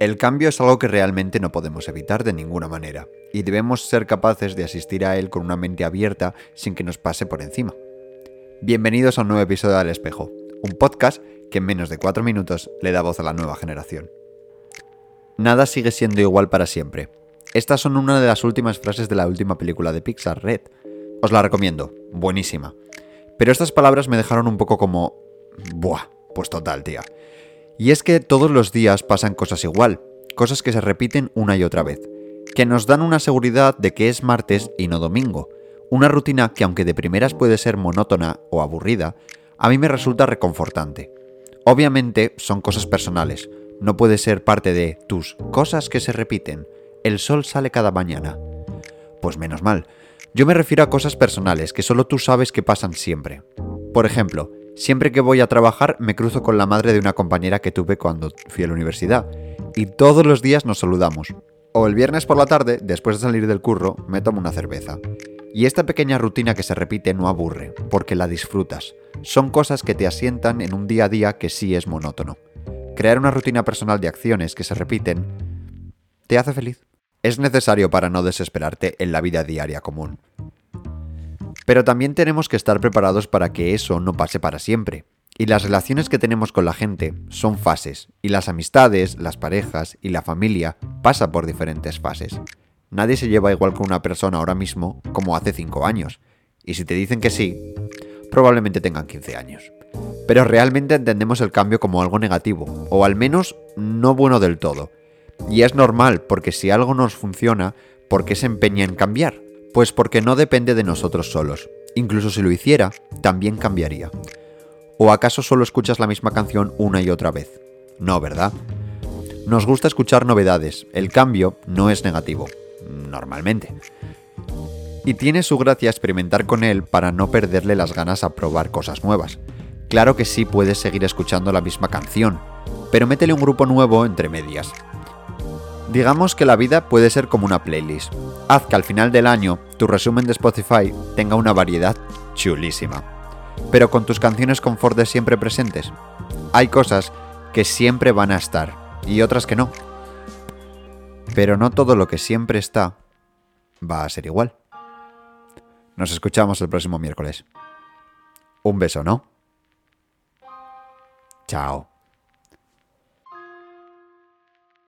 El cambio es algo que realmente no podemos evitar de ninguna manera, y debemos ser capaces de asistir a él con una mente abierta sin que nos pase por encima. Bienvenidos a un nuevo episodio del Espejo, un podcast que en menos de 4 minutos le da voz a la nueva generación. Nada sigue siendo igual para siempre. Estas son una de las últimas frases de la última película de Pixar, Red. Os la recomiendo, buenísima. Pero estas palabras me dejaron un poco como... Buah, pues total, tía. Y es que todos los días pasan cosas igual, cosas que se repiten una y otra vez, que nos dan una seguridad de que es martes y no domingo, una rutina que aunque de primeras puede ser monótona o aburrida, a mí me resulta reconfortante. Obviamente son cosas personales, no puede ser parte de tus cosas que se repiten. El sol sale cada mañana. Pues menos mal. Yo me refiero a cosas personales que solo tú sabes que pasan siempre. Por ejemplo, Siempre que voy a trabajar me cruzo con la madre de una compañera que tuve cuando fui a la universidad, y todos los días nos saludamos. O el viernes por la tarde, después de salir del curro, me tomo una cerveza. Y esta pequeña rutina que se repite no aburre, porque la disfrutas. Son cosas que te asientan en un día a día que sí es monótono. Crear una rutina personal de acciones que se repiten te hace feliz. Es necesario para no desesperarte en la vida diaria común. Pero también tenemos que estar preparados para que eso no pase para siempre. Y las relaciones que tenemos con la gente son fases, y las amistades, las parejas y la familia pasa por diferentes fases. Nadie se lleva igual con una persona ahora mismo como hace 5 años, y si te dicen que sí, probablemente tengan 15 años. Pero realmente entendemos el cambio como algo negativo, o al menos no bueno del todo. Y es normal, porque si algo nos funciona, ¿por qué se empeña en cambiar? Pues porque no depende de nosotros solos. Incluso si lo hiciera, también cambiaría. ¿O acaso solo escuchas la misma canción una y otra vez? No, ¿verdad? Nos gusta escuchar novedades. El cambio no es negativo. Normalmente. Y tiene su gracia experimentar con él para no perderle las ganas a probar cosas nuevas. Claro que sí puedes seguir escuchando la misma canción, pero métele un grupo nuevo entre medias. Digamos que la vida puede ser como una playlist. Haz que al final del año tu resumen de Spotify tenga una variedad chulísima. Pero con tus canciones confort siempre presentes. Hay cosas que siempre van a estar y otras que no. Pero no todo lo que siempre está va a ser igual. Nos escuchamos el próximo miércoles. Un beso, ¿no? Chao.